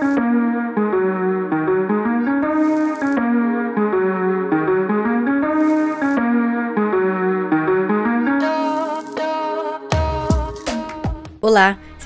Thank you.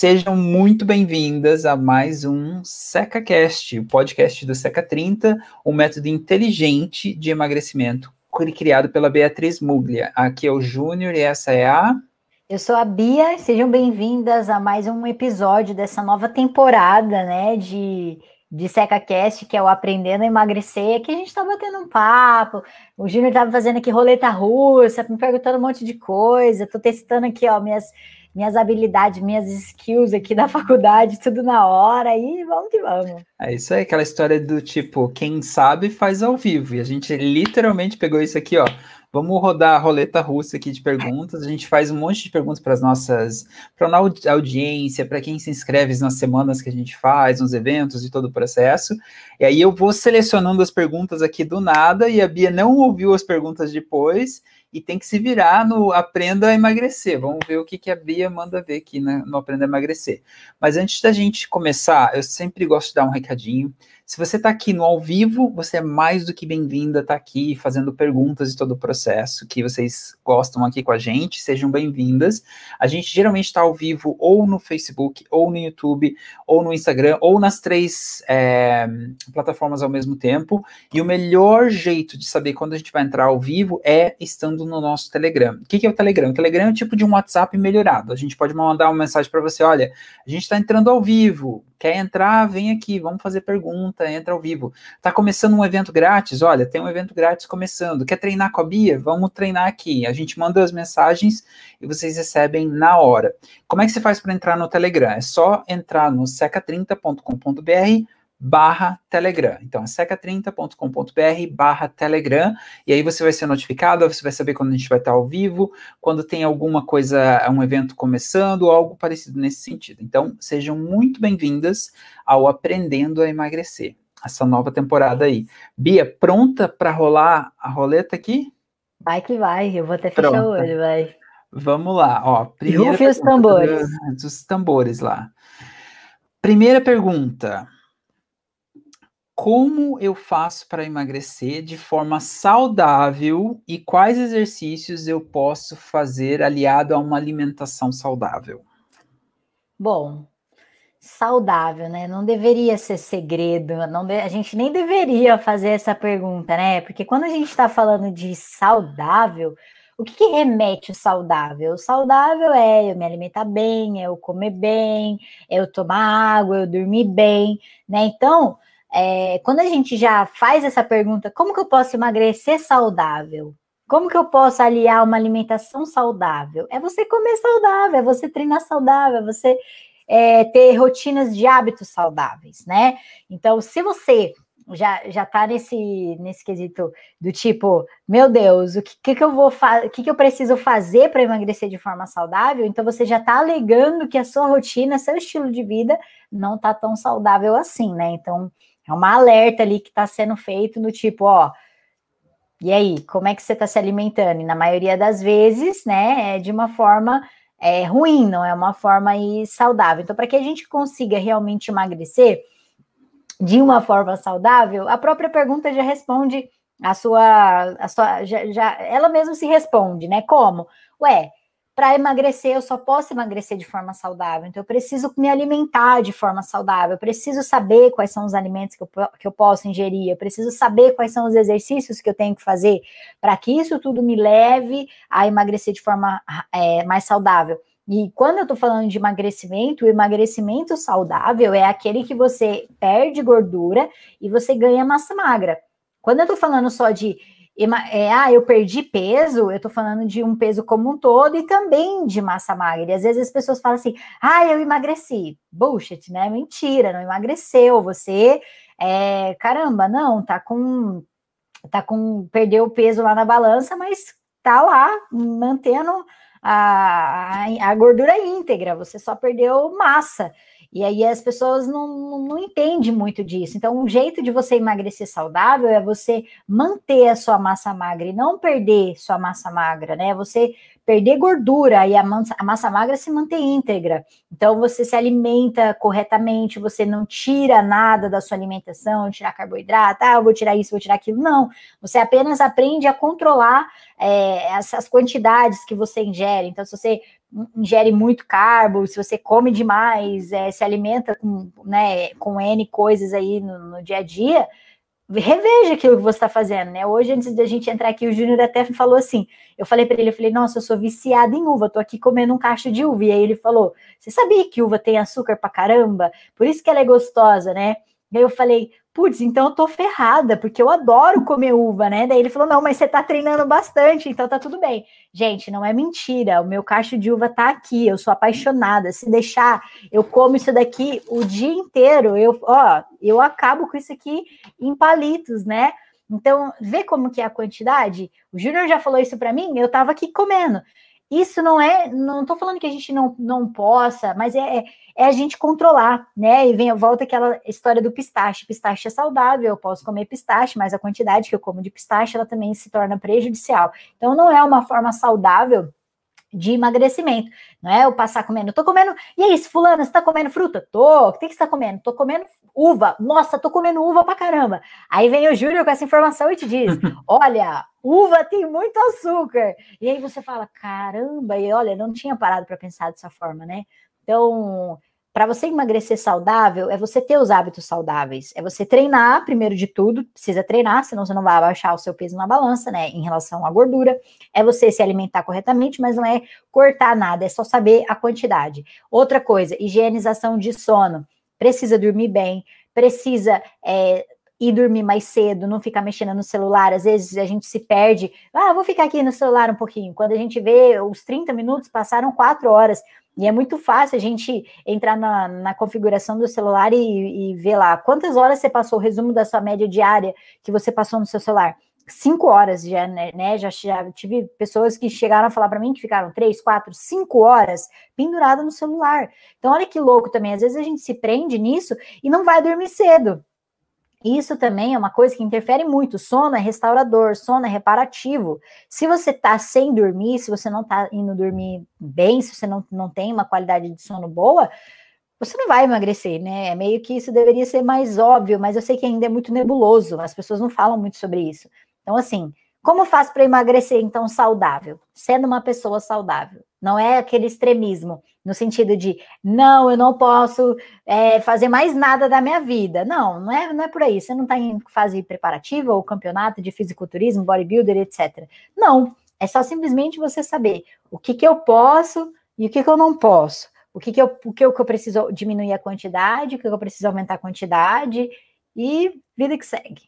Sejam muito bem-vindas a mais um SecaCast, o podcast do Seca 30, um método inteligente de emagrecimento criado pela Beatriz Muglia. Aqui é o Júnior e essa é a. Eu sou a Bia, sejam bem-vindas a mais um episódio dessa nova temporada, né, de, de SecaCast, que é o Aprendendo a Emagrecer. Aqui a gente tá batendo um papo, o Júnior tava fazendo aqui roleta russa, me perguntando um monte de coisa, tô testando aqui, ó, minhas minhas habilidades, minhas skills aqui da faculdade, tudo na hora, e vamos que vamos. É isso aí, aquela história do tipo, quem sabe faz ao vivo. E a gente literalmente pegou isso aqui, ó. Vamos rodar a roleta russa aqui de perguntas. A gente faz um monte de perguntas para as nossas, para a audiência, para quem se inscreve nas semanas que a gente faz, nos eventos e todo o processo. E aí eu vou selecionando as perguntas aqui do nada e a Bia não ouviu as perguntas depois e tem que se virar no Aprenda a Emagrecer. Vamos ver o que, que a Bia manda ver aqui né, no Aprenda a Emagrecer. Mas antes da gente começar, eu sempre gosto de dar um recadinho. Se você está aqui no ao vivo, você é mais do que bem-vinda, está aqui fazendo perguntas e todo o processo que vocês gostam aqui com a gente, sejam bem-vindas. A gente geralmente está ao vivo ou no Facebook, ou no YouTube, ou no Instagram, ou nas três é, plataformas ao mesmo tempo. E o melhor jeito de saber quando a gente vai entrar ao vivo é estando no nosso Telegram. O que, é o Telegram? O Telegram é um tipo de um WhatsApp melhorado. A gente pode mandar uma mensagem para você: olha, a gente está entrando ao vivo, quer entrar, vem aqui, vamos fazer pergunta entra ao vivo. Tá começando um evento grátis? Olha, tem um evento grátis começando. Quer treinar com a Bia? Vamos treinar aqui. A gente manda as mensagens e vocês recebem na hora. Como é que você faz para entrar no Telegram? É só entrar no seca30.com.br barra Telegram. Então, é seca30.com.br barra Telegram, e aí você vai ser notificado, você vai saber quando a gente vai estar ao vivo, quando tem alguma coisa, um evento começando, ou algo parecido nesse sentido. Então, sejam muito bem-vindas ao Aprendendo a Emagrecer, essa nova temporada aí. Bia, pronta para rolar a roleta aqui? Vai que vai, eu vou até fechar o olho, vai. Vamos lá, ó. Primeira e os tambores. Os tambores lá. Primeira pergunta como eu faço para emagrecer de forma saudável e quais exercícios eu posso fazer aliado a uma alimentação saudável? Bom, saudável, né? Não deveria ser segredo, não de... a gente nem deveria fazer essa pergunta, né? Porque quando a gente está falando de saudável, o que, que remete o saudável? O saudável é eu me alimentar bem, é eu comer bem, é eu tomar água, eu dormir bem, né? Então, é, quando a gente já faz essa pergunta, como que eu posso emagrecer saudável? Como que eu posso aliar uma alimentação saudável? É você comer saudável, é você treinar saudável, é você é, ter rotinas de hábitos saudáveis, né? Então, se você já, já tá nesse, nesse quesito do tipo, meu Deus, o que, que, que eu vou fazer, o que, que eu preciso fazer para emagrecer de forma saudável? Então você já tá alegando que a sua rotina, seu estilo de vida não tá tão saudável assim, né? Então é uma alerta ali que está sendo feito no tipo, ó, e aí, como é que você está se alimentando? E na maioria das vezes, né, é de uma forma é, ruim, não é uma forma aí saudável. Então, para que a gente consiga realmente emagrecer de uma forma saudável, a própria pergunta já responde a sua, a sua já, já ela mesma se responde, né? Como? Ué, para emagrecer, eu só posso emagrecer de forma saudável. Então, eu preciso me alimentar de forma saudável. Eu preciso saber quais são os alimentos que eu, que eu posso ingerir. Eu preciso saber quais são os exercícios que eu tenho que fazer para que isso tudo me leve a emagrecer de forma é, mais saudável. E quando eu tô falando de emagrecimento, o emagrecimento saudável é aquele que você perde gordura e você ganha massa magra. Quando eu tô falando só de é, ah, eu perdi peso, eu tô falando de um peso como um todo e também de massa magra. E às vezes as pessoas falam assim, ah, eu emagreci. Bullshit, né? Mentira, não emagreceu. Você, é, caramba, não, tá com, tá com, perdeu o peso lá na balança, mas tá lá mantendo a, a, a gordura íntegra. Você só perdeu massa. E aí as pessoas não, não, entendem muito disso. Então, um jeito de você emagrecer saudável é você manter a sua massa magra e não perder sua massa magra, né? Você perder gordura e a massa, a massa magra se mantém íntegra. Então, você se alimenta corretamente, você não tira nada da sua alimentação, tirar carboidrato, ah, vou tirar isso, vou tirar aquilo. Não, você apenas aprende a controlar é, essas quantidades que você ingere. Então, se você ingere muito carbo, se você come demais, é, se alimenta com, né, com N coisas aí no, no dia a dia, reveja aquilo que você está fazendo, né? Hoje, antes da gente entrar aqui, o Júnior até falou assim: eu falei para ele, eu falei, nossa, eu sou viciada em uva, tô aqui comendo um cacho de uva. E aí ele falou: Você sabia que uva tem açúcar pra caramba? Por isso que ela é gostosa, né? E aí eu falei, putz, então eu tô ferrada, porque eu adoro comer uva, né? Daí ele falou, não, mas você tá treinando bastante, então tá tudo bem. Gente, não é mentira, o meu cacho de uva tá aqui, eu sou apaixonada. Se deixar, eu como isso daqui o dia inteiro, eu, ó, eu acabo com isso aqui em palitos, né? Então, vê como que é a quantidade? O Júnior já falou isso para mim, eu tava aqui comendo. Isso não é, não estou falando que a gente não, não possa, mas é, é a gente controlar, né? E vem, volta aquela história do pistache. Pistache é saudável, eu posso comer pistache, mas a quantidade que eu como de pistache, ela também se torna prejudicial. Então, não é uma forma saudável de emagrecimento, não é eu passar comendo, tô comendo, e aí, fulana, você tá comendo fruta? Tô, o que, que você tá comendo? Tô comendo uva, nossa, tô comendo uva pra caramba. Aí vem o Júlio com essa informação e te diz, olha, uva tem muito açúcar, e aí você fala, caramba, e olha, não tinha parado para pensar dessa forma, né? Então, para você emagrecer saudável, é você ter os hábitos saudáveis. É você treinar, primeiro de tudo, precisa treinar, senão você não vai abaixar o seu peso na balança, né? Em relação à gordura. É você se alimentar corretamente, mas não é cortar nada, é só saber a quantidade. Outra coisa, higienização de sono. Precisa dormir bem, precisa. É, ir dormir mais cedo, não ficar mexendo no celular. Às vezes a gente se perde. Ah, vou ficar aqui no celular um pouquinho. Quando a gente vê os 30 minutos, passaram quatro horas. E é muito fácil a gente entrar na, na configuração do celular e, e, ver lá quantas horas você passou, o resumo da sua média diária que você passou no seu celular. Cinco horas já, né? né já, já tive pessoas que chegaram a falar para mim que ficaram três, quatro, cinco horas pendurada no celular. Então, olha que louco também. Às vezes a gente se prende nisso e não vai dormir cedo. Isso também é uma coisa que interfere muito. Sono é restaurador, sono é reparativo. Se você tá sem dormir, se você não tá indo dormir bem, se você não, não tem uma qualidade de sono boa, você não vai emagrecer, né? É meio que isso deveria ser mais óbvio, mas eu sei que ainda é muito nebuloso, as pessoas não falam muito sobre isso. Então, assim, como faz para emagrecer, então, saudável? Sendo uma pessoa saudável. Não é aquele extremismo, no sentido de, não, eu não posso é, fazer mais nada da minha vida. Não, não é, não é por aí. Você não está em fase preparativa ou campeonato de fisiculturismo, bodybuilder, etc. Não, é só simplesmente você saber o que, que eu posso e o que, que eu não posso. O que, que, eu, o que, eu, que eu preciso diminuir a quantidade, o que eu preciso aumentar a quantidade e vida que segue.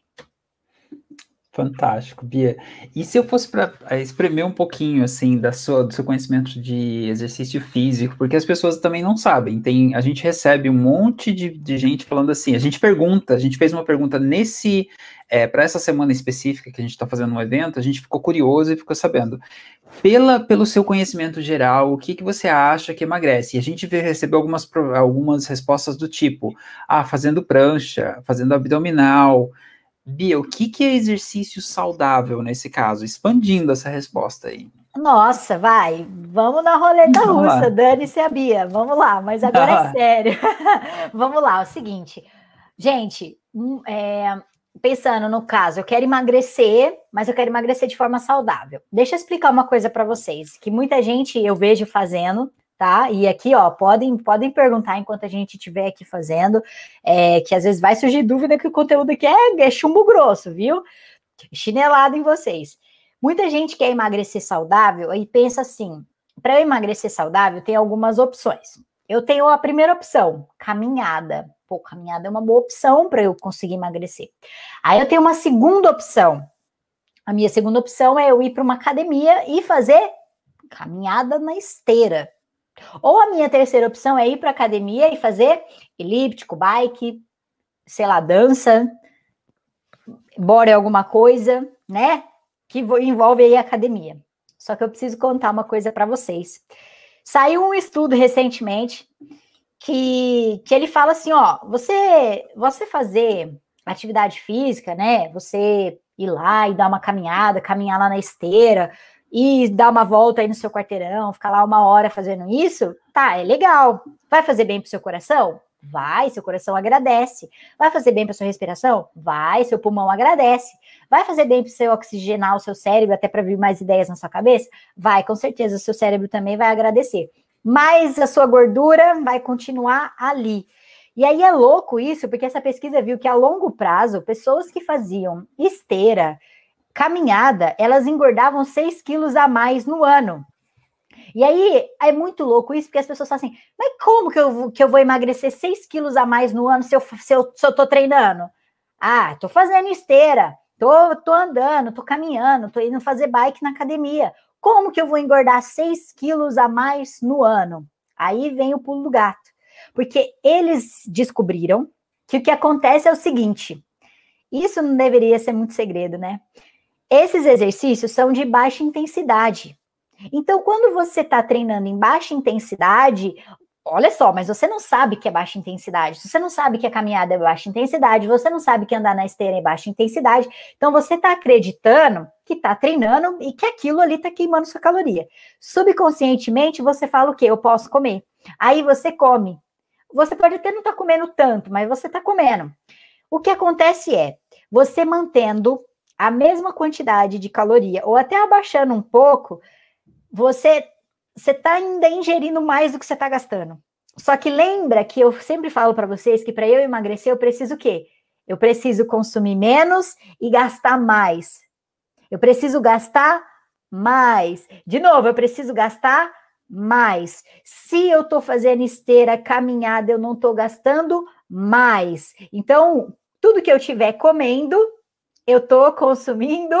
Fantástico, Bia. E se eu fosse para eh, espremer um pouquinho assim da sua, do seu conhecimento de exercício físico, porque as pessoas também não sabem. Tem, a gente recebe um monte de, de gente falando assim. A gente pergunta, a gente fez uma pergunta nesse é, para essa semana específica que a gente está fazendo um evento, a gente ficou curioso e ficou sabendo. Pela, pelo seu conhecimento geral, o que, que você acha que emagrece? E a gente recebeu algumas, algumas respostas do tipo: ah, fazendo prancha, fazendo abdominal. Bia, o que, que é exercício saudável nesse caso? Expandindo essa resposta aí. Nossa, vai, vamos na roleta vamos russa, dane-se a Bia, vamos lá, mas agora é sério. vamos lá, é o seguinte, gente, hum, é, pensando no caso, eu quero emagrecer, mas eu quero emagrecer de forma saudável. Deixa eu explicar uma coisa para vocês, que muita gente eu vejo fazendo, tá? E aqui, ó, podem, podem perguntar enquanto a gente estiver aqui fazendo, é, que às vezes vai surgir dúvida que o conteúdo aqui é, é chumbo grosso, viu? Chinelado em vocês. Muita gente quer emagrecer saudável e pensa assim: para eu emagrecer saudável, tem algumas opções. Eu tenho a primeira opção, caminhada. Pô, caminhada é uma boa opção para eu conseguir emagrecer. Aí eu tenho uma segunda opção. A minha segunda opção é eu ir para uma academia e fazer caminhada na esteira. Ou a minha terceira opção é ir para academia e fazer elíptico, bike, sei lá, dança, bora alguma coisa, né? Que envolve aí a academia. Só que eu preciso contar uma coisa para vocês. Saiu um estudo recentemente que, que ele fala assim, ó, você você fazer atividade física, né? Você ir lá e dar uma caminhada, caminhar lá na esteira, e dar uma volta aí no seu quarteirão, ficar lá uma hora fazendo isso, tá, é legal. Vai fazer bem pro seu coração? Vai, seu coração agradece. Vai fazer bem para sua respiração? Vai, seu pulmão agradece. Vai fazer bem para você oxigenar o seu cérebro até para vir mais ideias na sua cabeça? Vai, com certeza, o seu cérebro também vai agradecer. Mas a sua gordura vai continuar ali. E aí é louco isso, porque essa pesquisa viu que a longo prazo, pessoas que faziam esteira, caminhada, elas engordavam 6 quilos a mais no ano. E aí é muito louco isso, porque as pessoas falam assim: mas como que eu, que eu vou emagrecer 6 quilos a mais no ano se eu, se eu, se eu tô treinando? Ah, tô fazendo esteira, tô, tô andando, tô caminhando, tô indo fazer bike na academia. Como que eu vou engordar 6 quilos a mais no ano? Aí vem o pulo do gato. Porque eles descobriram que o que acontece é o seguinte: isso não deveria ser muito segredo, né? Esses exercícios são de baixa intensidade. Então, quando você está treinando em baixa intensidade, olha só, mas você não sabe que é baixa intensidade. Você não sabe que a caminhada é baixa intensidade, você não sabe que andar na esteira é baixa intensidade. Então, você está acreditando que está treinando e que aquilo ali está queimando sua caloria. Subconscientemente, você fala o quê? Eu posso comer. Aí você come. Você pode até não estar tá comendo tanto, mas você está comendo. O que acontece é, você mantendo a mesma quantidade de caloria, ou até abaixando um pouco, você você está ainda ingerindo mais do que você está gastando. Só que lembra que eu sempre falo para vocês que para eu emagrecer eu preciso o quê? Eu preciso consumir menos e gastar mais. Eu preciso gastar mais. De novo, eu preciso gastar mais. Se eu estou fazendo esteira, caminhada, eu não estou gastando mais. Então, tudo que eu estiver comendo, eu estou consumindo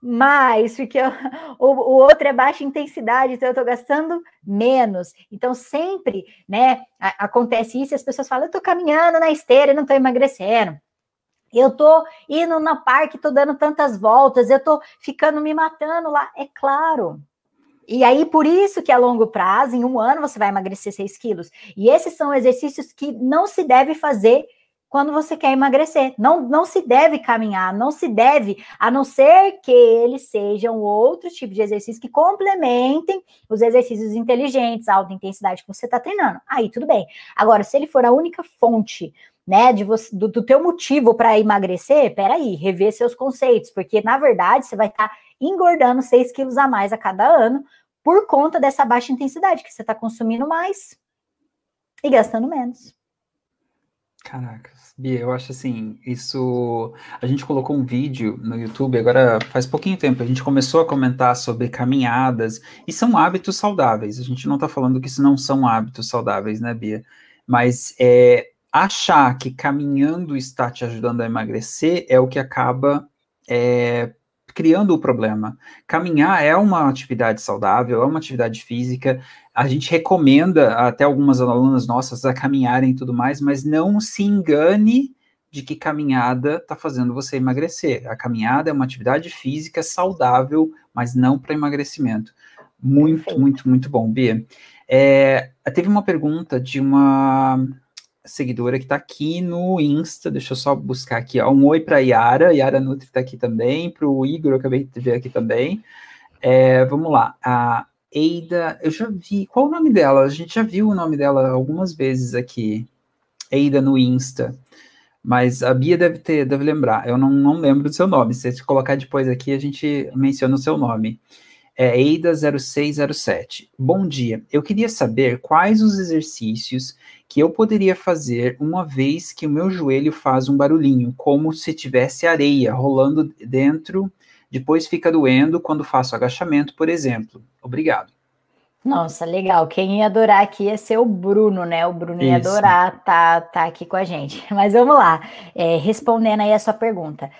mais, porque eu, o, o, outro é baixa intensidade, então eu estou gastando menos. Então, sempre, né, a, acontece isso e as pessoas falam, eu estou caminhando na esteira não estou emagrecendo. Eu estou indo no parque, estou dando tantas voltas, eu estou ficando me matando lá. É claro. E aí, por isso que a longo prazo, em um ano, você vai emagrecer 6 quilos. E esses são exercícios que não se deve fazer quando você quer emagrecer. Não, não se deve caminhar, não se deve, a não ser que eles sejam outro tipo de exercício que complementem os exercícios inteligentes, alta intensidade que você está treinando. Aí tudo bem. Agora, se ele for a única fonte né, de você, do, do teu motivo para emagrecer, peraí, rever seus conceitos, porque na verdade você vai estar tá engordando 6 quilos a mais a cada ano por conta dessa baixa intensidade, que você está consumindo mais e gastando menos. Caracas. Bia, eu acho assim, isso. A gente colocou um vídeo no YouTube, agora faz pouquinho tempo, a gente começou a comentar sobre caminhadas, e são hábitos saudáveis. A gente não está falando que isso não são hábitos saudáveis, né, Bia? Mas é, achar que caminhando está te ajudando a emagrecer é o que acaba é, criando o problema. Caminhar é uma atividade saudável, é uma atividade física. A gente recomenda até algumas alunas nossas a caminharem e tudo mais, mas não se engane de que caminhada está fazendo você emagrecer. A caminhada é uma atividade física saudável, mas não para emagrecimento. Muito, muito, muito bom, Bia. É, teve uma pergunta de uma seguidora que está aqui no Insta, deixa eu só buscar aqui, ó, um oi para Yara, Yara Nutri está aqui também, para o Igor, eu acabei de ver aqui também. É, vamos lá, a Eida, eu já vi, qual o nome dela? A gente já viu o nome dela algumas vezes aqui, Eida no Insta, mas a Bia deve ter, deve lembrar, eu não, não lembro do seu nome, se você colocar depois aqui, a gente menciona o seu nome. É Eida0607. Bom dia. Eu queria saber quais os exercícios que eu poderia fazer uma vez que o meu joelho faz um barulhinho, como se tivesse areia rolando dentro, depois fica doendo quando faço agachamento, por exemplo. Obrigado. Nossa, legal. Quem ia adorar aqui ia ser o Bruno, né? O Bruno ia adorar tá, tá aqui com a gente. Mas vamos lá, é, respondendo aí a sua pergunta.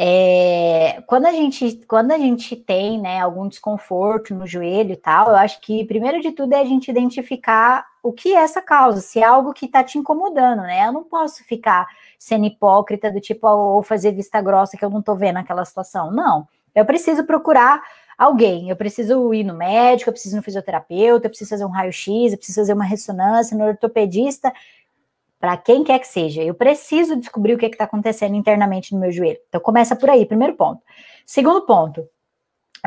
É, quando, a gente, quando a gente tem né, algum desconforto no joelho e tal, eu acho que primeiro de tudo é a gente identificar o que é essa causa, se é algo que está te incomodando, né? Eu não posso ficar sendo hipócrita do tipo, ou fazer vista grossa que eu não estou vendo aquela situação. Não. Eu preciso procurar alguém. Eu preciso ir no médico, eu preciso ir no fisioterapeuta, eu preciso fazer um raio-x, eu preciso fazer uma ressonância no ortopedista, para quem quer que seja. Eu preciso descobrir o que é está acontecendo internamente no meu joelho. Então, começa por aí, primeiro ponto. Segundo ponto,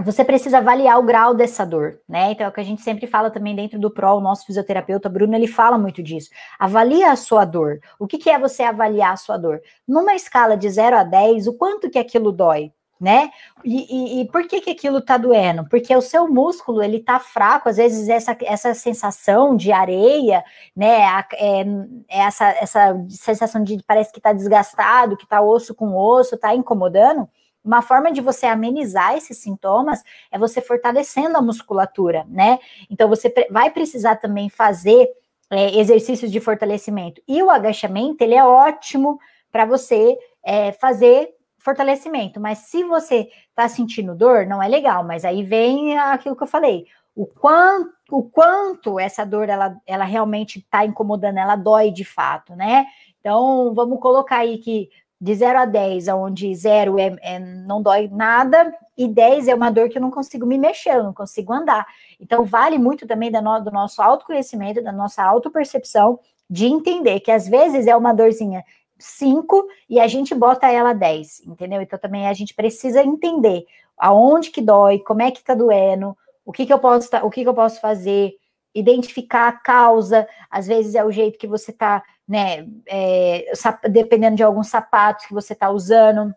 você precisa avaliar o grau dessa dor, né? Então, é o que a gente sempre fala também dentro do PRO, o nosso fisioterapeuta Bruno, ele fala muito disso. Avalia a sua dor. O que, que é você avaliar a sua dor? Numa escala de 0 a 10, o quanto que aquilo dói? Né? E, e, e, por que que aquilo tá doendo? Porque o seu músculo, ele tá fraco, às vezes essa, essa sensação de areia, né, é, é essa, essa sensação de parece que tá desgastado, que tá osso com osso, tá incomodando, uma forma de você amenizar esses sintomas é você fortalecendo a musculatura, né? Então você vai precisar também fazer é, exercícios de fortalecimento. E o agachamento, ele é ótimo para você é, fazer fortalecimento. Mas se você está sentindo dor, não é legal. Mas aí vem aquilo que eu falei. O quanto, o quanto essa dor ela, ela realmente está incomodando, ela dói de fato, né? Então, vamos colocar aí que de 0 a 10, onde 0 é, é, não dói nada, e 10 é uma dor que eu não consigo me mexer, eu não consigo andar. Então, vale muito também do nosso autoconhecimento, da nossa autopercepção, de entender que às vezes é uma dorzinha 5 e a gente bota ela 10, entendeu? Então também a gente precisa entender aonde que dói, como é que tá doendo, o que que eu posso, o que que eu posso fazer, identificar a causa, às vezes é o jeito que você tá, né, é, dependendo de alguns sapatos que você tá usando,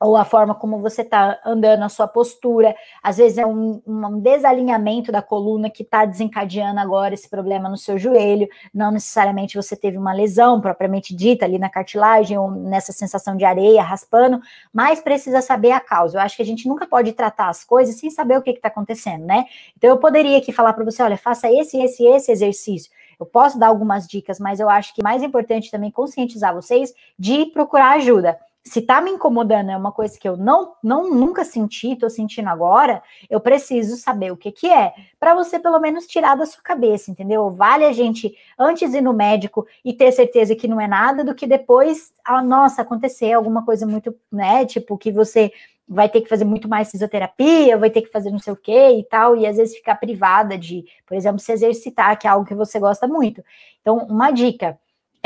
ou a forma como você está andando, a sua postura. Às vezes é um, um desalinhamento da coluna que está desencadeando agora esse problema no seu joelho. Não necessariamente você teve uma lesão propriamente dita ali na cartilagem ou nessa sensação de areia raspando, mas precisa saber a causa. Eu acho que a gente nunca pode tratar as coisas sem saber o que está acontecendo, né? Então eu poderia aqui falar para você: olha, faça esse, esse, esse exercício. Eu posso dar algumas dicas, mas eu acho que mais importante também conscientizar vocês de procurar ajuda se tá me incomodando, é uma coisa que eu não, não nunca senti, tô sentindo agora, eu preciso saber o que que é, para você pelo menos tirar da sua cabeça, entendeu? Vale a gente antes ir no médico e ter certeza que não é nada do que depois, ah, nossa, acontecer alguma coisa muito, né, tipo que você vai ter que fazer muito mais fisioterapia, vai ter que fazer não sei o que e tal, e às vezes ficar privada de, por exemplo, se exercitar, que é algo que você gosta muito. Então, uma dica,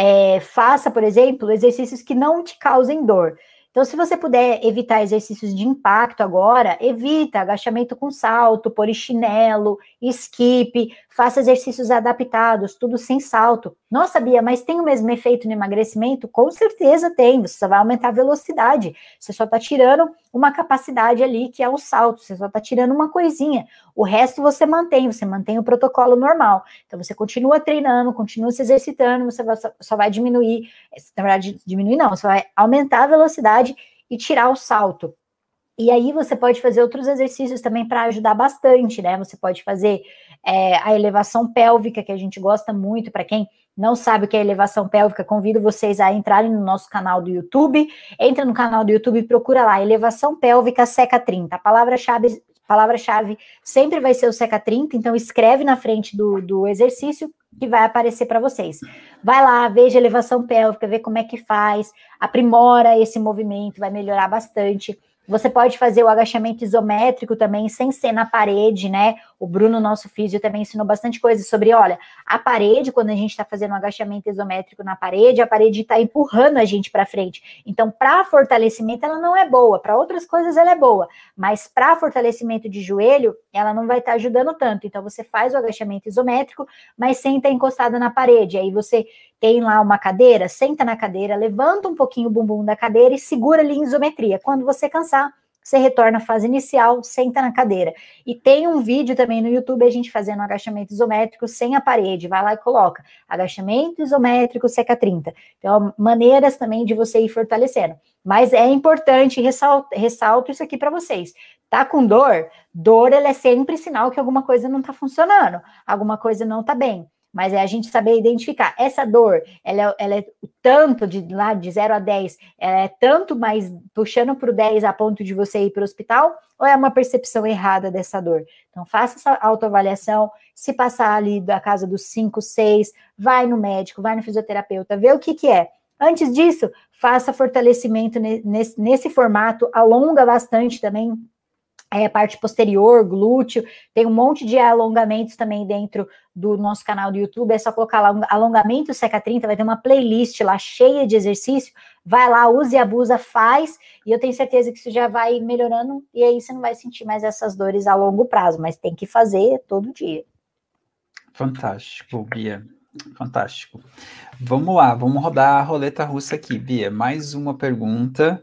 é, faça, por exemplo, exercícios que não te causem dor. Então, se você puder evitar exercícios de impacto agora, evita agachamento com salto, polichinelo, skip, faça exercícios adaptados, tudo sem salto. Nossa, Bia, mas tem o mesmo efeito no emagrecimento? Com certeza tem, você só vai aumentar a velocidade. Você só está tirando uma capacidade ali que é o salto, você só está tirando uma coisinha. O resto você mantém, você mantém o protocolo normal. Então, você continua treinando, continua se exercitando, você só vai diminuir, na verdade, diminuir não, você vai aumentar a velocidade e tirar o salto. E aí você pode fazer outros exercícios também para ajudar bastante, né? Você pode fazer é, a elevação pélvica, que a gente gosta muito. Para quem não sabe o que é elevação pélvica, convido vocês a entrarem no nosso canal do YouTube. Entra no canal do YouTube e procura lá, elevação pélvica seca 30. A palavra-chave palavra-chave sempre vai ser o seca 30, então escreve na frente do, do exercício que vai aparecer para vocês. Vai lá, veja elevação pélvica, vê como é que faz, aprimora esse movimento, vai melhorar bastante. Você pode fazer o agachamento isométrico também, sem ser na parede, né? O Bruno, nosso físio, também ensinou bastante coisa sobre, olha, a parede, quando a gente está fazendo um agachamento isométrico na parede, a parede está empurrando a gente para frente. Então, para fortalecimento, ela não é boa. Para outras coisas, ela é boa. Mas para fortalecimento de joelho, ela não vai estar tá ajudando tanto. Então, você faz o agachamento isométrico, mas sem estar encostado na parede. Aí você tem lá uma cadeira, senta na cadeira, levanta um pouquinho o bumbum da cadeira e segura ali em isometria. Quando você cansar, você retorna à fase inicial, senta na cadeira. E tem um vídeo também no YouTube a gente fazendo agachamento isométrico sem a parede. Vai lá e coloca agachamento isométrico seca 30. Então, maneiras também de você ir fortalecendo. Mas é importante, ressalto, ressalto isso aqui para vocês. Tá com dor? Dor, ela é sempre sinal que alguma coisa não tá funcionando, alguma coisa não tá bem mas é a gente saber identificar. Essa dor, ela, é, ela é tanto de lá de 0 a 10, ela é tanto mais puxando para o 10 a ponto de você ir para o hospital, ou é uma percepção errada dessa dor? Então, faça essa autoavaliação. Se passar ali da casa dos 5, 6, vai no médico, vai no fisioterapeuta, vê o que, que é. Antes disso, faça fortalecimento nesse, nesse formato, alonga bastante também é, parte posterior, glúteo, tem um monte de alongamentos também dentro do nosso canal do YouTube, é só colocar lá alongamento seca 30, vai ter uma playlist lá cheia de exercício, vai lá, use e abusa, faz, e eu tenho certeza que isso já vai melhorando, e aí você não vai sentir mais essas dores a longo prazo, mas tem que fazer todo dia. Fantástico, Bia. Fantástico. Vamos lá, vamos rodar a roleta russa aqui, Bia. Mais uma pergunta.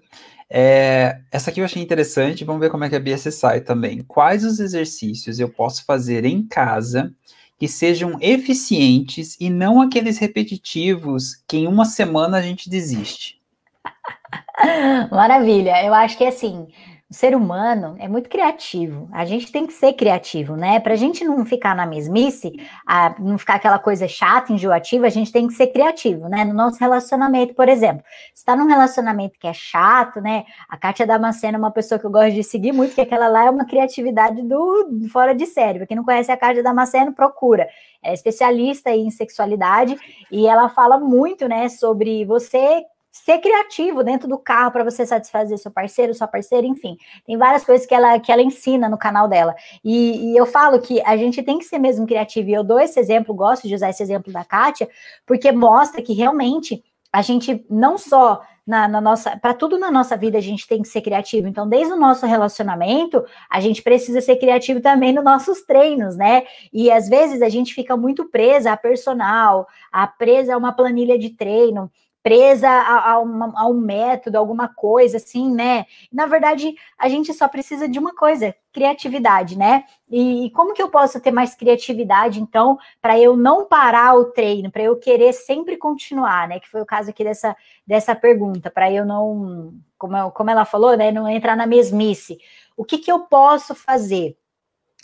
É, essa aqui eu achei interessante, vamos ver como é que a Bia se sai também. Quais os exercícios eu posso fazer em casa que sejam eficientes e não aqueles repetitivos que em uma semana a gente desiste? Maravilha, eu acho que assim, o ser humano é muito criativo. A gente tem que ser criativo, né? Para a gente não ficar na mesmice, a, não ficar aquela coisa chata, enjoativa, a gente tem que ser criativo, né? No nosso relacionamento, por exemplo. Se está num relacionamento que é chato, né? A Kátia Damasceno é uma pessoa que eu gosto de seguir muito, que aquela lá é uma criatividade do fora de. Para quem não conhece a Kátia Damasceno, procura. É especialista em sexualidade e ela fala muito, né, sobre você ser criativo dentro do carro para você satisfazer seu parceiro, sua parceira, enfim. Tem várias coisas que ela, que ela ensina no canal dela. E, e, eu falo que a gente tem que ser mesmo criativo. E eu dou esse exemplo, gosto de usar esse exemplo da Kátia, porque mostra que realmente a gente não só na, na nossa, para tudo na nossa vida a gente tem que ser criativo. Então, desde o nosso relacionamento, a gente precisa ser criativo também nos nossos treinos, né? E às vezes a gente fica muito presa a personal, a presa a uma planilha de treino presa a, a, uma, a, um método, alguma coisa assim, né? Na verdade, a gente só precisa de uma coisa, criatividade, né? E, e como que eu posso ter mais criatividade, então, para eu não parar o treino, para eu querer sempre continuar, né? Que foi o caso aqui dessa, dessa pergunta, para eu não, como, como ela falou, né? Não entrar na mesmice. O que, que eu posso fazer?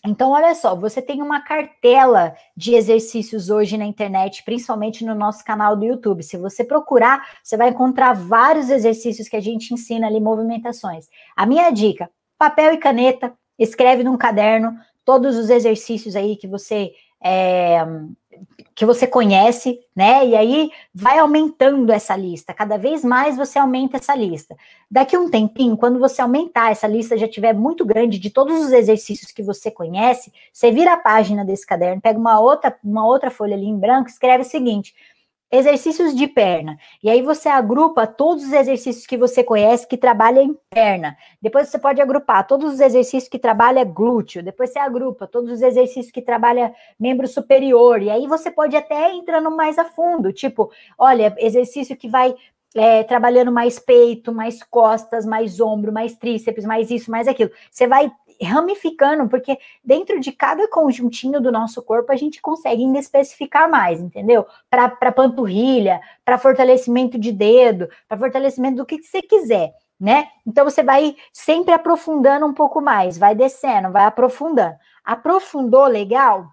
Então, olha só, você tem uma cartela de exercícios hoje na internet, principalmente no nosso canal do YouTube. Se você procurar, você vai encontrar vários exercícios que a gente ensina ali, movimentações. A minha dica: papel e caneta, escreve num caderno todos os exercícios aí que você é, que você conhece, né? E aí vai aumentando essa lista. Cada vez mais você aumenta essa lista. Daqui um tempinho, quando você aumentar essa lista, já tiver muito grande de todos os exercícios que você conhece, você vira a página desse caderno, pega uma outra, uma outra folha ali em branco, escreve o seguinte: Exercícios de perna. E aí você agrupa todos os exercícios que você conhece que trabalham em perna. Depois você pode agrupar todos os exercícios que trabalham glúteo. Depois você agrupa todos os exercícios que trabalham membro superior. E aí você pode até entrando mais a fundo. Tipo, olha, exercício que vai é, trabalhando mais peito, mais costas, mais ombro, mais tríceps, mais isso, mais aquilo. Você vai ramificando, porque dentro de cada conjuntinho do nosso corpo a gente consegue ainda especificar mais, entendeu? Para panturrilha, para fortalecimento de dedo, para fortalecimento do que, que você quiser, né? Então você vai sempre aprofundando um pouco mais, vai descendo, vai aprofundando. Aprofundou legal?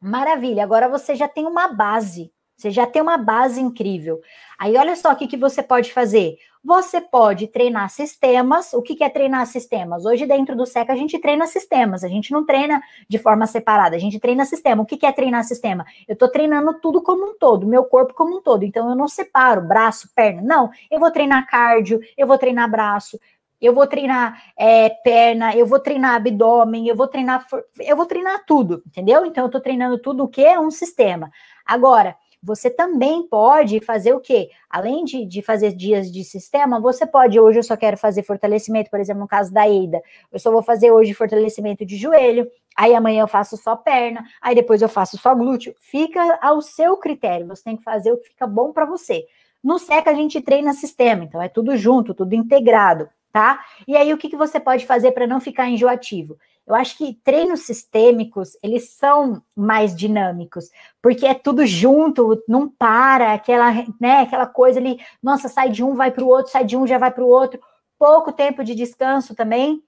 Maravilha, agora você já tem uma base, você já tem uma base incrível. Aí olha só o que, que você pode fazer. Você pode treinar sistemas. O que, que é treinar sistemas? Hoje, dentro do SECA, a gente treina sistemas. A gente não treina de forma separada, a gente treina sistema. O que, que é treinar sistema? Eu estou treinando tudo como um todo, meu corpo como um todo. Então, eu não separo braço, perna. Não, eu vou treinar cardio, eu vou treinar braço, eu vou treinar é, perna, eu vou treinar abdômen, eu vou treinar, eu vou treinar tudo, entendeu? Então eu estou treinando tudo o que é um sistema. Agora, você também pode fazer o quê? Além de, de fazer dias de sistema, você pode, hoje eu só quero fazer fortalecimento, por exemplo, no caso da Eida, eu só vou fazer hoje fortalecimento de joelho, aí amanhã eu faço só perna, aí depois eu faço só glúteo. Fica ao seu critério, você tem que fazer o que fica bom para você. No SECA a gente treina sistema, então é tudo junto, tudo integrado. tá? E aí, o que, que você pode fazer para não ficar enjoativo? Eu acho que treinos sistêmicos, eles são mais dinâmicos, porque é tudo junto, não para, aquela, né, aquela coisa ali, nossa, sai de um, vai para o outro, sai de um, já vai para o outro, pouco tempo de descanso também,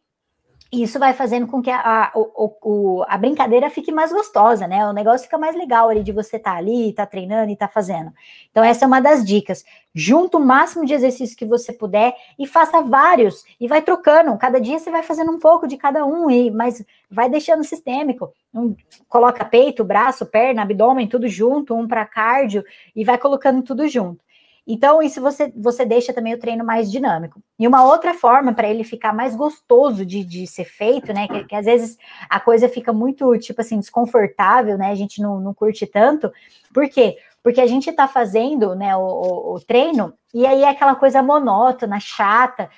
isso vai fazendo com que a, a, o, a brincadeira fique mais gostosa, né? O negócio fica mais legal ali de você estar tá ali, tá treinando e tá fazendo. Então, essa é uma das dicas. Junta o máximo de exercícios que você puder e faça vários. E vai trocando. Cada dia você vai fazendo um pouco de cada um, e mas vai deixando sistêmico. Um, coloca peito, braço, perna, abdômen, tudo junto, um para cardio, e vai colocando tudo junto. Então, isso você, você deixa também o treino mais dinâmico. E uma outra forma para ele ficar mais gostoso de, de ser feito, né? Que, que, às vezes a coisa fica muito, tipo assim, desconfortável, né? A gente não, não curte tanto. Por quê? Porque a gente está fazendo né, o, o, o, treino e aí é aquela coisa monótona, chata.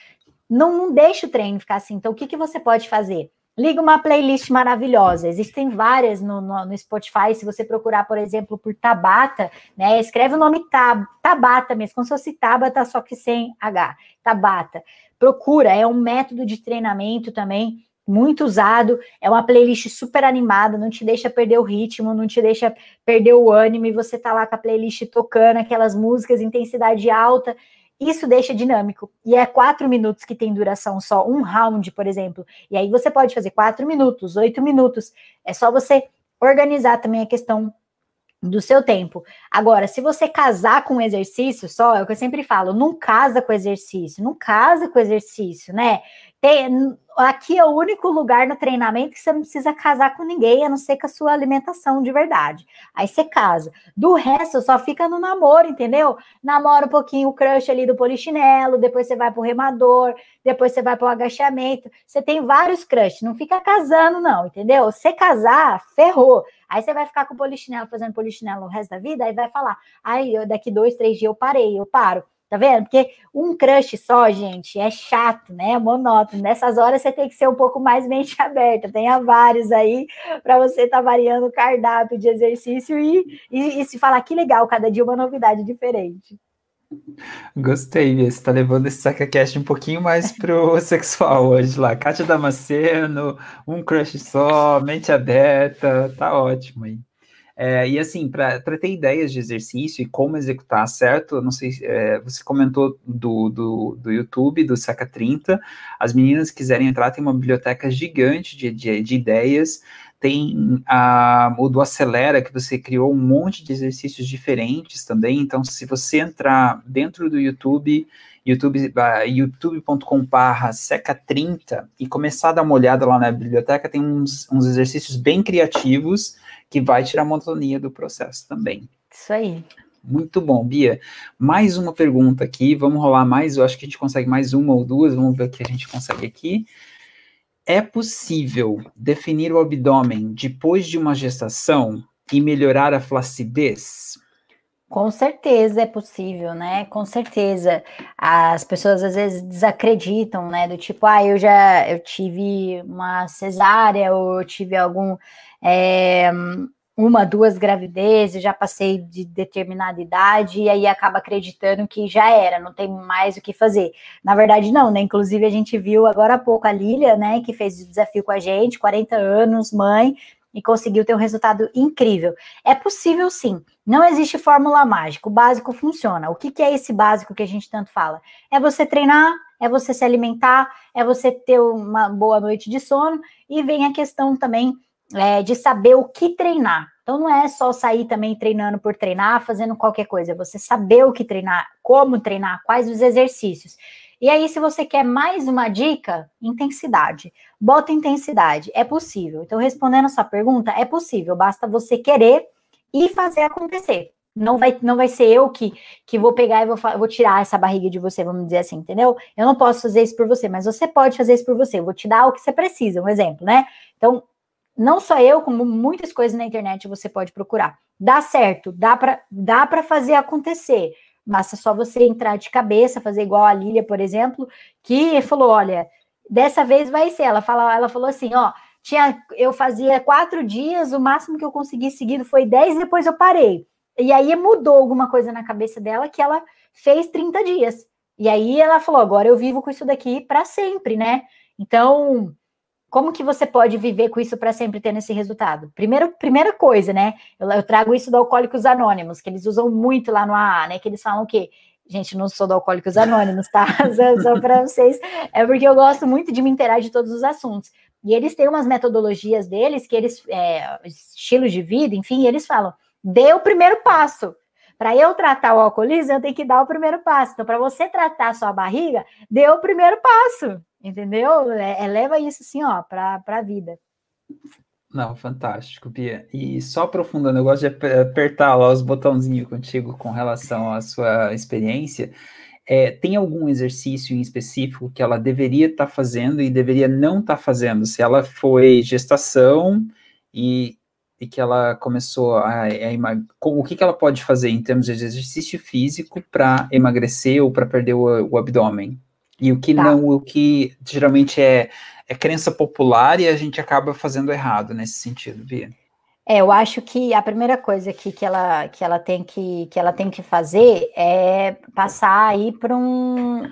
Não, não deixa o treino ficar assim. Então, o que, que você pode fazer? Liga uma playlist maravilhosa. Existem várias no, no, no, Spotify. Se você procurar, por exemplo, por Tabata, né? Escreve o nome Tab, Tabata mesmo, como se fosse Tabata, só que sem H. Tabata. Procura, é um método de treinamento também muito usado. É uma playlist super animada, não te deixa perder o ritmo, não te deixa perder o ânimo. E você tá lá com a playlist tocando aquelas músicas, intensidade alta. Isso deixa dinâmico. E é quatro minutos que tem duração só, um round, por exemplo. E aí você pode fazer quatro minutos, oito minutos. É só você organizar também a questão do seu tempo. Agora, se você casar com exercício, só é o que eu sempre falo, não casa com exercício, não casa com exercício, né? Tem, aqui é o único lugar no treinamento que você não precisa casar com ninguém, a não ser com a sua alimentação de verdade. Aí você casa. Do resto, só fica no namoro, entendeu? Namora um pouquinho o crush ali do polichinelo, depois você vai pro remador, depois você vai pro agachamento. Você tem vários crush, não fica casando, não, entendeu? Se casar, ferrou. Aí você vai ficar com o polichinelo, fazendo polichinelo o resto da vida, aí vai falar, aí daqui dois, três dias eu parei, eu paro. Tá vendo? Porque um crush só, gente, é chato, né? É monótono. Nessas horas você tem que ser um pouco mais mente aberta. Tenha vários aí para você estar tá variando o cardápio de exercício e, e, e, se falar que legal, cada dia uma novidade diferente. Gostei, você está levando esse SacaCast um pouquinho mais pro sexual hoje lá. Kátia Damasceno, um crush só, mente aberta, tá ótimo aí. É, e assim, para ter ideias de exercício e como executar, certo? Não sei, é, você comentou do, do, do YouTube, do Seca 30. As meninas quiserem entrar, tem uma biblioteca gigante de, de, de ideias. Tem a, o do Acelera, que você criou um monte de exercícios diferentes também. Então, se você entrar dentro do YouTube, YouTube, youtube.com/barra seca30 e começar a dar uma olhada lá na biblioteca, tem uns, uns exercícios bem criativos que vai tirar a monotonia do processo também. Isso aí. Muito bom, Bia. Mais uma pergunta aqui, vamos rolar mais, eu acho que a gente consegue mais uma ou duas, vamos ver o que a gente consegue aqui. É possível definir o abdômen depois de uma gestação e melhorar a flacidez? Com certeza é possível, né? Com certeza. As pessoas às vezes desacreditam, né? Do tipo, ah, eu já eu tive uma cesárea ou eu tive algum é, uma, duas gravidezes, já passei de determinada idade e aí acaba acreditando que já era, não tem mais o que fazer. Na verdade, não, né? Inclusive, a gente viu agora há pouco a Lília, né, que fez o desafio com a gente, 40 anos, mãe, e conseguiu ter um resultado incrível. É possível sim, não existe fórmula mágica, o básico funciona. O que, que é esse básico que a gente tanto fala? É você treinar, é você se alimentar, é você ter uma boa noite de sono, e vem a questão também é, de saber o que treinar. Então não é só sair também treinando por treinar, fazendo qualquer coisa, é você saber o que treinar, como treinar, quais os exercícios. E aí, se você quer mais uma dica, intensidade. Bota intensidade, é possível. Então, respondendo a sua pergunta, é possível, basta você querer e fazer acontecer. Não vai, não vai ser eu que, que vou pegar e vou, vou tirar essa barriga de você, vamos dizer assim, entendeu? Eu não posso fazer isso por você, mas você pode fazer isso por você. Eu vou te dar o que você precisa, um exemplo, né? Então, não só eu, como muitas coisas na internet você pode procurar. Dá certo, dá para dá para fazer acontecer. Basta só você entrar de cabeça, fazer igual a Lília, por exemplo, que falou: olha, dessa vez vai ser. Ela, fala, ela falou assim: ó, tinha, eu fazia quatro dias, o máximo que eu consegui seguido foi dez, depois eu parei. E aí mudou alguma coisa na cabeça dela que ela fez 30 dias. E aí ela falou: agora eu vivo com isso daqui para sempre, né? Então, como que você pode viver com isso para sempre tendo esse resultado? Primeiro, primeira coisa, né? Eu, eu, trago isso do Alcoólicos Anônimos, que eles usam muito lá no AA, né? Que eles falam o quê? Gente, não sou do Alcoólicos Anônimos, tá? Só para vocês. É porque eu gosto muito de me inteirar de todos os assuntos. E eles têm umas metodologias deles, que eles, é, estilos de vida, enfim, eles falam: dê o primeiro passo. Para eu tratar o alcoolismo, eu tenho que dar o primeiro passo. Então, para você tratar a sua barriga, dê o primeiro passo, entendeu? É, é, leva isso assim, ó, para a vida. Não, fantástico, Bia. E só aprofundando, eu gosto de apertar lá os botãozinhos contigo com relação à sua experiência. É, tem algum exercício em específico que ela deveria estar tá fazendo e deveria não estar tá fazendo? Se ela foi gestação e e que ela começou a, a o que, que ela pode fazer em termos de exercício físico para emagrecer ou para perder o, o, abdômen? E o que tá. não, o que geralmente é, é crença popular e a gente acaba fazendo errado nesse sentido, Bia. É, eu acho que a primeira coisa que, que, ela, que, ela tem que, que ela tem que fazer é passar aí para um,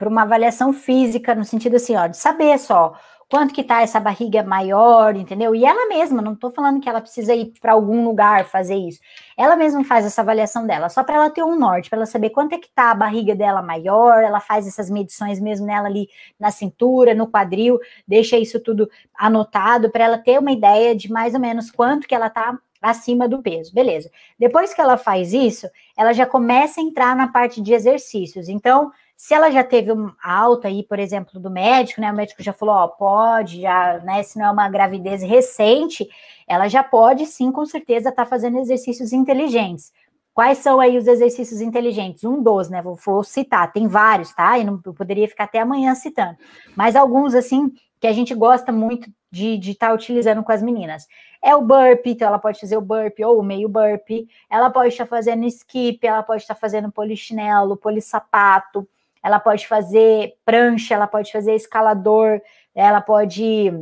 uma avaliação física, no sentido assim, ó, de saber só quanto que tá essa barriga maior, entendeu? E ela mesma, não tô falando que ela precisa ir para algum lugar fazer isso. Ela mesma faz essa avaliação dela, só para ela ter um norte, para ela saber quanto é que tá a barriga dela maior, ela faz essas medições mesmo nela ali na cintura, no quadril, deixa isso tudo anotado para ela ter uma ideia de mais ou menos quanto que ela tá acima do peso. Beleza. Depois que ela faz isso, ela já começa a entrar na parte de exercícios. Então, se ela já teve uma alta aí, por exemplo, do médico, né? O médico já falou, ó, pode, já, né? Se não é uma gravidez recente, ela já pode sim, com certeza, estar tá fazendo exercícios inteligentes. Quais são aí os exercícios inteligentes? Um dos, né? Vou, vou citar, tem vários, tá? E não eu poderia ficar até amanhã citando, mas alguns assim que a gente gosta muito de estar tá utilizando com as meninas. É o burpee, então ela pode fazer o burpee ou o meio burpee, ela pode estar fazendo skip, ela pode estar fazendo polichinelo, polissapato, ela pode fazer prancha, ela pode fazer escalador, ela pode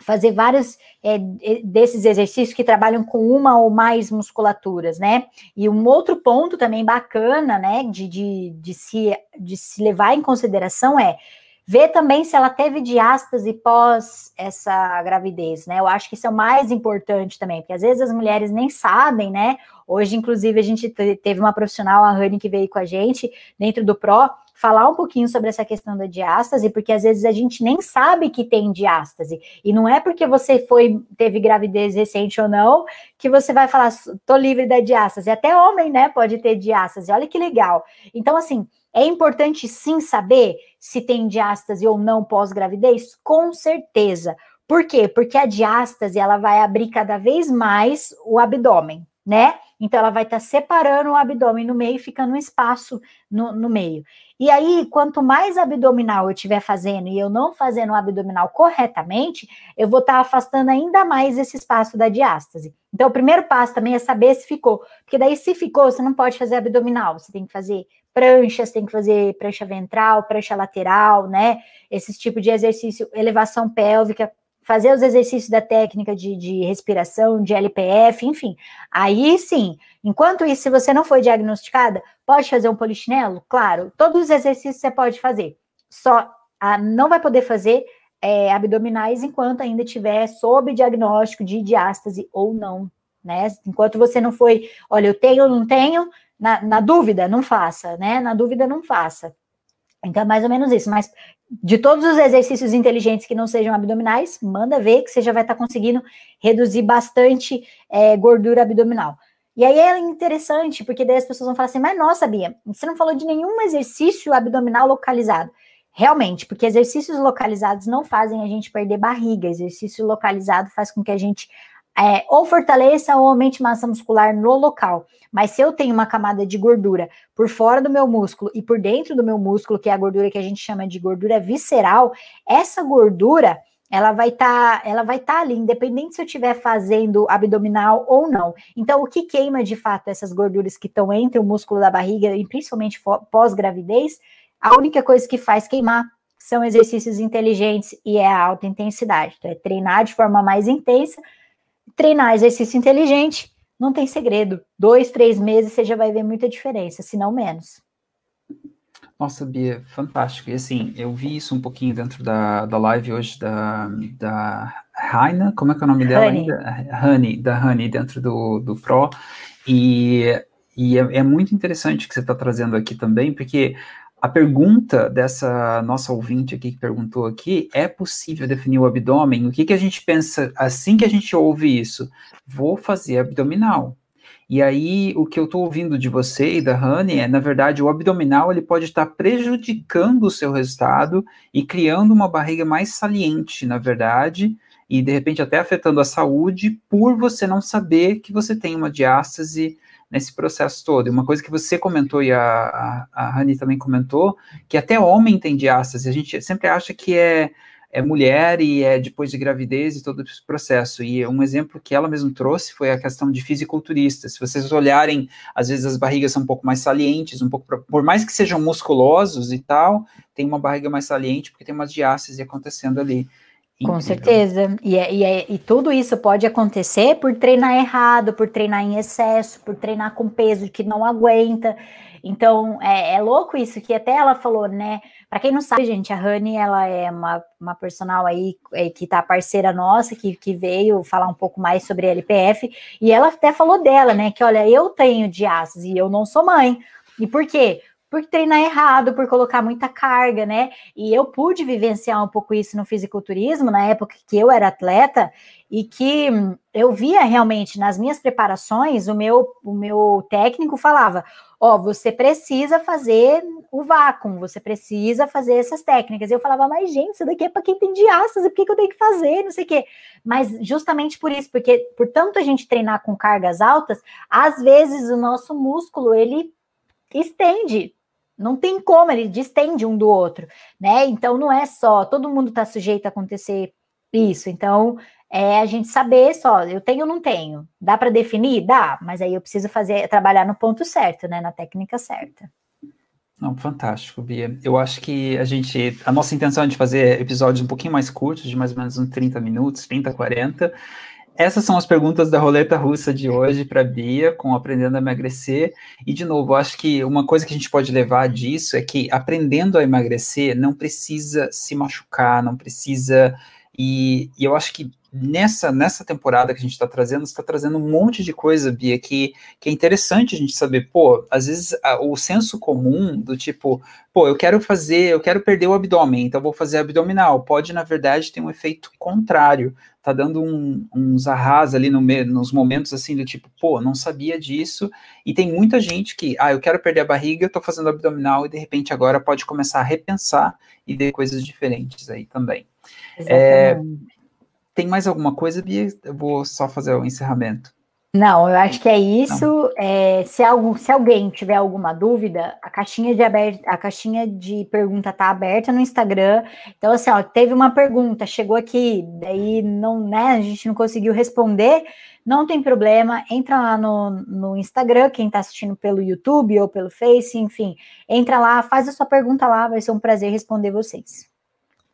fazer vários é, desses exercícios que trabalham com uma ou mais musculaturas, né? E um outro ponto também bacana, né, de, de, de, se, de se levar em consideração é ver também se ela teve diástase pós essa gravidez, né? Eu acho que isso é o mais importante também, porque às vezes as mulheres nem sabem, né? Hoje, inclusive, a gente teve uma profissional, a Rani, que veio com a gente dentro do PRO, falar um pouquinho sobre essa questão da diástase, porque às vezes a gente nem sabe que tem diástase. E não é porque você foi teve gravidez recente ou não que você vai falar tô livre da diástase. Até homem, né, pode ter diástase. Olha que legal. Então assim, é importante sim saber se tem diástase ou não pós-gravidez? Com certeza. Por quê? Porque a diástase ela vai abrir cada vez mais o abdômen, né? Então ela vai estar tá separando o abdômen no meio, ficando um espaço no, no meio. E aí, quanto mais abdominal eu estiver fazendo e eu não fazendo o abdominal corretamente, eu vou estar tá afastando ainda mais esse espaço da diástase. Então, o primeiro passo também é saber se ficou. Porque daí, se ficou, você não pode fazer abdominal, você tem que fazer pranchas, tem que fazer prancha ventral, prancha lateral, né? Esse tipo de exercício, elevação pélvica, fazer os exercícios da técnica de, de, respiração, de LPF, enfim. Aí sim, enquanto isso, se você não foi diagnosticada, pode fazer um polichinelo? Claro, todos os exercícios você pode fazer. Só a, não vai poder fazer é, abdominais enquanto ainda tiver sob diagnóstico de diástase ou não, né? Enquanto você não foi, olha, eu tenho ou não tenho, na, na dúvida, não faça, né? Na dúvida, não faça. Então, é mais ou menos isso. Mas de todos os exercícios inteligentes que não sejam abdominais, manda ver que você já vai estar tá conseguindo reduzir bastante é, gordura abdominal. E aí é interessante, porque daí as pessoas vão falar assim, mas nossa, Bia, você não falou de nenhum exercício abdominal localizado. Realmente, porque exercícios localizados não fazem a gente perder barriga, exercício localizado faz com que a gente é, ou fortaleça ou aumente massa muscular no local. Mas se eu tenho uma camada de gordura por fora do meu músculo e por dentro do meu músculo, que é a gordura que a gente chama de gordura visceral, essa gordura ela vai estar tá, ela vai estar tá ali, independente se eu estiver fazendo abdominal ou não. Então, o que queima de fato essas gorduras que estão entre o músculo da barriga e principalmente pós-gravidez, a única coisa que faz queimar são exercícios inteligentes e é a alta intensidade. Então, é treinar de forma mais intensa treinar exercício inteligente, não tem segredo. Dois, três meses você já vai ver muita diferença, se não menos. Nossa, Bia, fantástico. E assim, eu vi isso um pouquinho dentro da, da live hoje da, da Raina, como é que é o nome dela Honey. ainda? Honey, da Honey, dentro do, do Pro. E, e é, é muito interessante que você está trazendo aqui também, porque a pergunta dessa nossa ouvinte aqui que perguntou aqui, é possível definir o abdômen? O que, que a gente pensa assim que a gente ouve isso? Vou fazer abdominal. E aí, o que eu estou ouvindo de você e da Honey é, na verdade, o abdominal ele pode estar prejudicando o seu resultado e criando uma barriga mais saliente, na verdade, e de repente até afetando a saúde por você não saber que você tem uma diástase nesse processo todo. E uma coisa que você comentou e a, a, a Rani também comentou, que até homem tem diástase. A gente sempre acha que é, é mulher e é depois de gravidez e todo esse processo. E um exemplo que ela mesma trouxe foi a questão de fisiculturista. Se vocês olharem, às vezes as barrigas são um pouco mais salientes, um pouco por mais que sejam musculosos e tal, tem uma barriga mais saliente porque tem umas diástase acontecendo ali. Com certeza. E, é, e, é, e, tudo isso pode acontecer por treinar errado, por treinar em excesso, por treinar com peso que não aguenta. Então, é, é louco isso, que até ela falou, né? Para quem não sabe, gente, a Rani, ela é uma, uma personal aí é, que tá parceira nossa, que, que veio falar um pouco mais sobre LPF, e ela até falou dela, né? Que olha, eu tenho diástase e eu não sou mãe. E por quê? Por treinar errado, por colocar muita carga, né? E eu pude vivenciar um pouco isso no fisiculturismo, na época que eu era atleta, e que eu via realmente nas minhas preparações, o meu, o meu técnico falava: Ó, oh, você precisa fazer o vácuo, você precisa fazer essas técnicas. E eu falava, mas gente, isso daqui é para quem tem diástase, por que, que eu tenho que fazer? Não sei o quê. Mas justamente por isso, porque por tanto a gente treinar com cargas altas, às vezes o nosso músculo ele estende não tem como, ele distende um do outro, né? Então não é só, todo mundo está sujeito a acontecer isso. Então é a gente saber só, eu tenho ou não tenho. Dá para definir? Dá, mas aí eu preciso fazer, trabalhar no ponto certo, né? Na técnica certa. Não, fantástico, Bia. Eu acho que a gente, a nossa intenção é de fazer episódios um pouquinho mais curtos, de mais ou menos uns 30 minutos, 30, 40, essas são as perguntas da roleta russa de hoje para Bia, com Aprendendo a Emagrecer. E, de novo, acho que uma coisa que a gente pode levar disso é que aprendendo a emagrecer não precisa se machucar, não precisa. E, e eu acho que nessa, nessa temporada que a gente está trazendo, está trazendo um monte de coisa, Bia, que, que é interessante a gente saber, pô, às vezes a, o senso comum do tipo, pô, eu quero fazer, eu quero perder o abdômen, então vou fazer abdominal, pode, na verdade, ter um efeito contrário, tá dando um, uns arras ali no, nos momentos assim do tipo, pô, não sabia disso, e tem muita gente que, ah, eu quero perder a barriga, tô fazendo abdominal, e de repente agora pode começar a repensar e ver coisas diferentes aí também. É, tem mais alguma coisa, Bia? Eu vou só fazer o encerramento. Não, eu acho que é isso. É, se, algum, se alguém tiver alguma dúvida, a caixinha de aberta, a caixinha de pergunta está aberta no Instagram. Então, assim, ó, teve uma pergunta, chegou aqui, daí não, né, a gente não conseguiu responder, não tem problema, entra lá no, no Instagram, quem está assistindo pelo YouTube ou pelo Face, enfim, entra lá, faz a sua pergunta lá, vai ser um prazer responder vocês.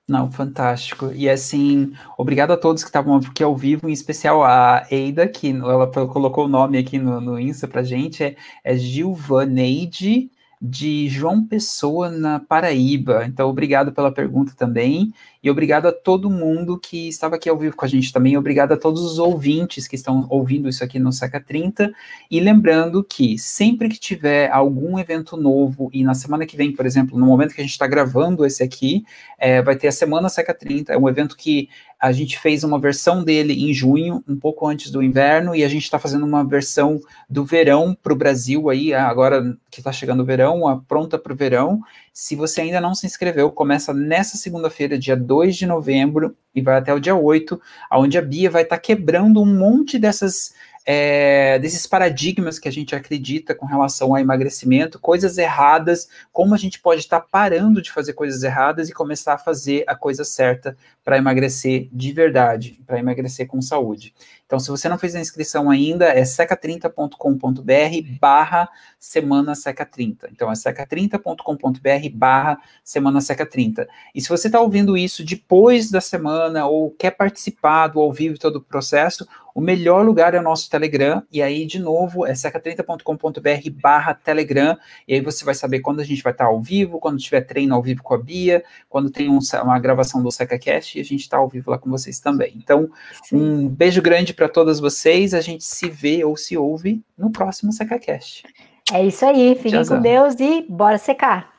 Não, fantástico. E assim, obrigado a todos que estavam aqui ao vivo, em especial a Eida, que ela colocou o nome aqui no, no Insta pra gente, é, é Gilvaneide de João Pessoa, na Paraíba. Então, obrigado pela pergunta também. E obrigado a todo mundo que estava aqui ao vivo com a gente também. Obrigado a todos os ouvintes que estão ouvindo isso aqui no Seca 30. E lembrando que sempre que tiver algum evento novo, e na semana que vem, por exemplo, no momento que a gente está gravando esse aqui, é, vai ter a Semana Seca 30. É um evento que a gente fez uma versão dele em junho, um pouco antes do inverno, e a gente está fazendo uma versão do verão para o Brasil aí, agora que está chegando o verão, a pronta para o verão. Se você ainda não se inscreveu, começa nessa segunda-feira, dia 2 de novembro, e vai até o dia 8, onde a Bia vai estar tá quebrando um monte dessas é, desses paradigmas que a gente acredita com relação ao emagrecimento, coisas erradas, como a gente pode estar parando de fazer coisas erradas e começar a fazer a coisa certa para emagrecer de verdade, para emagrecer com saúde. Então, se você não fez a inscrição ainda, é seca30.com.br barra semana seca30. Então, é seca30.com.br barra semana seca30. E se você está ouvindo isso depois da semana ou quer participar do ao vivo todo o processo, o melhor lugar é o nosso Telegram, e aí, de novo, é seca30.com.br barra Telegram, e aí você vai saber quando a gente vai estar ao vivo, quando tiver treino ao vivo com a Bia, quando tem um, uma gravação do SecaCast, e a gente está ao vivo lá com vocês também. Então, um beijo grande para todas vocês, a gente se vê ou se ouve no próximo SecaCast. É isso aí, fiquem com Deus e bora secar!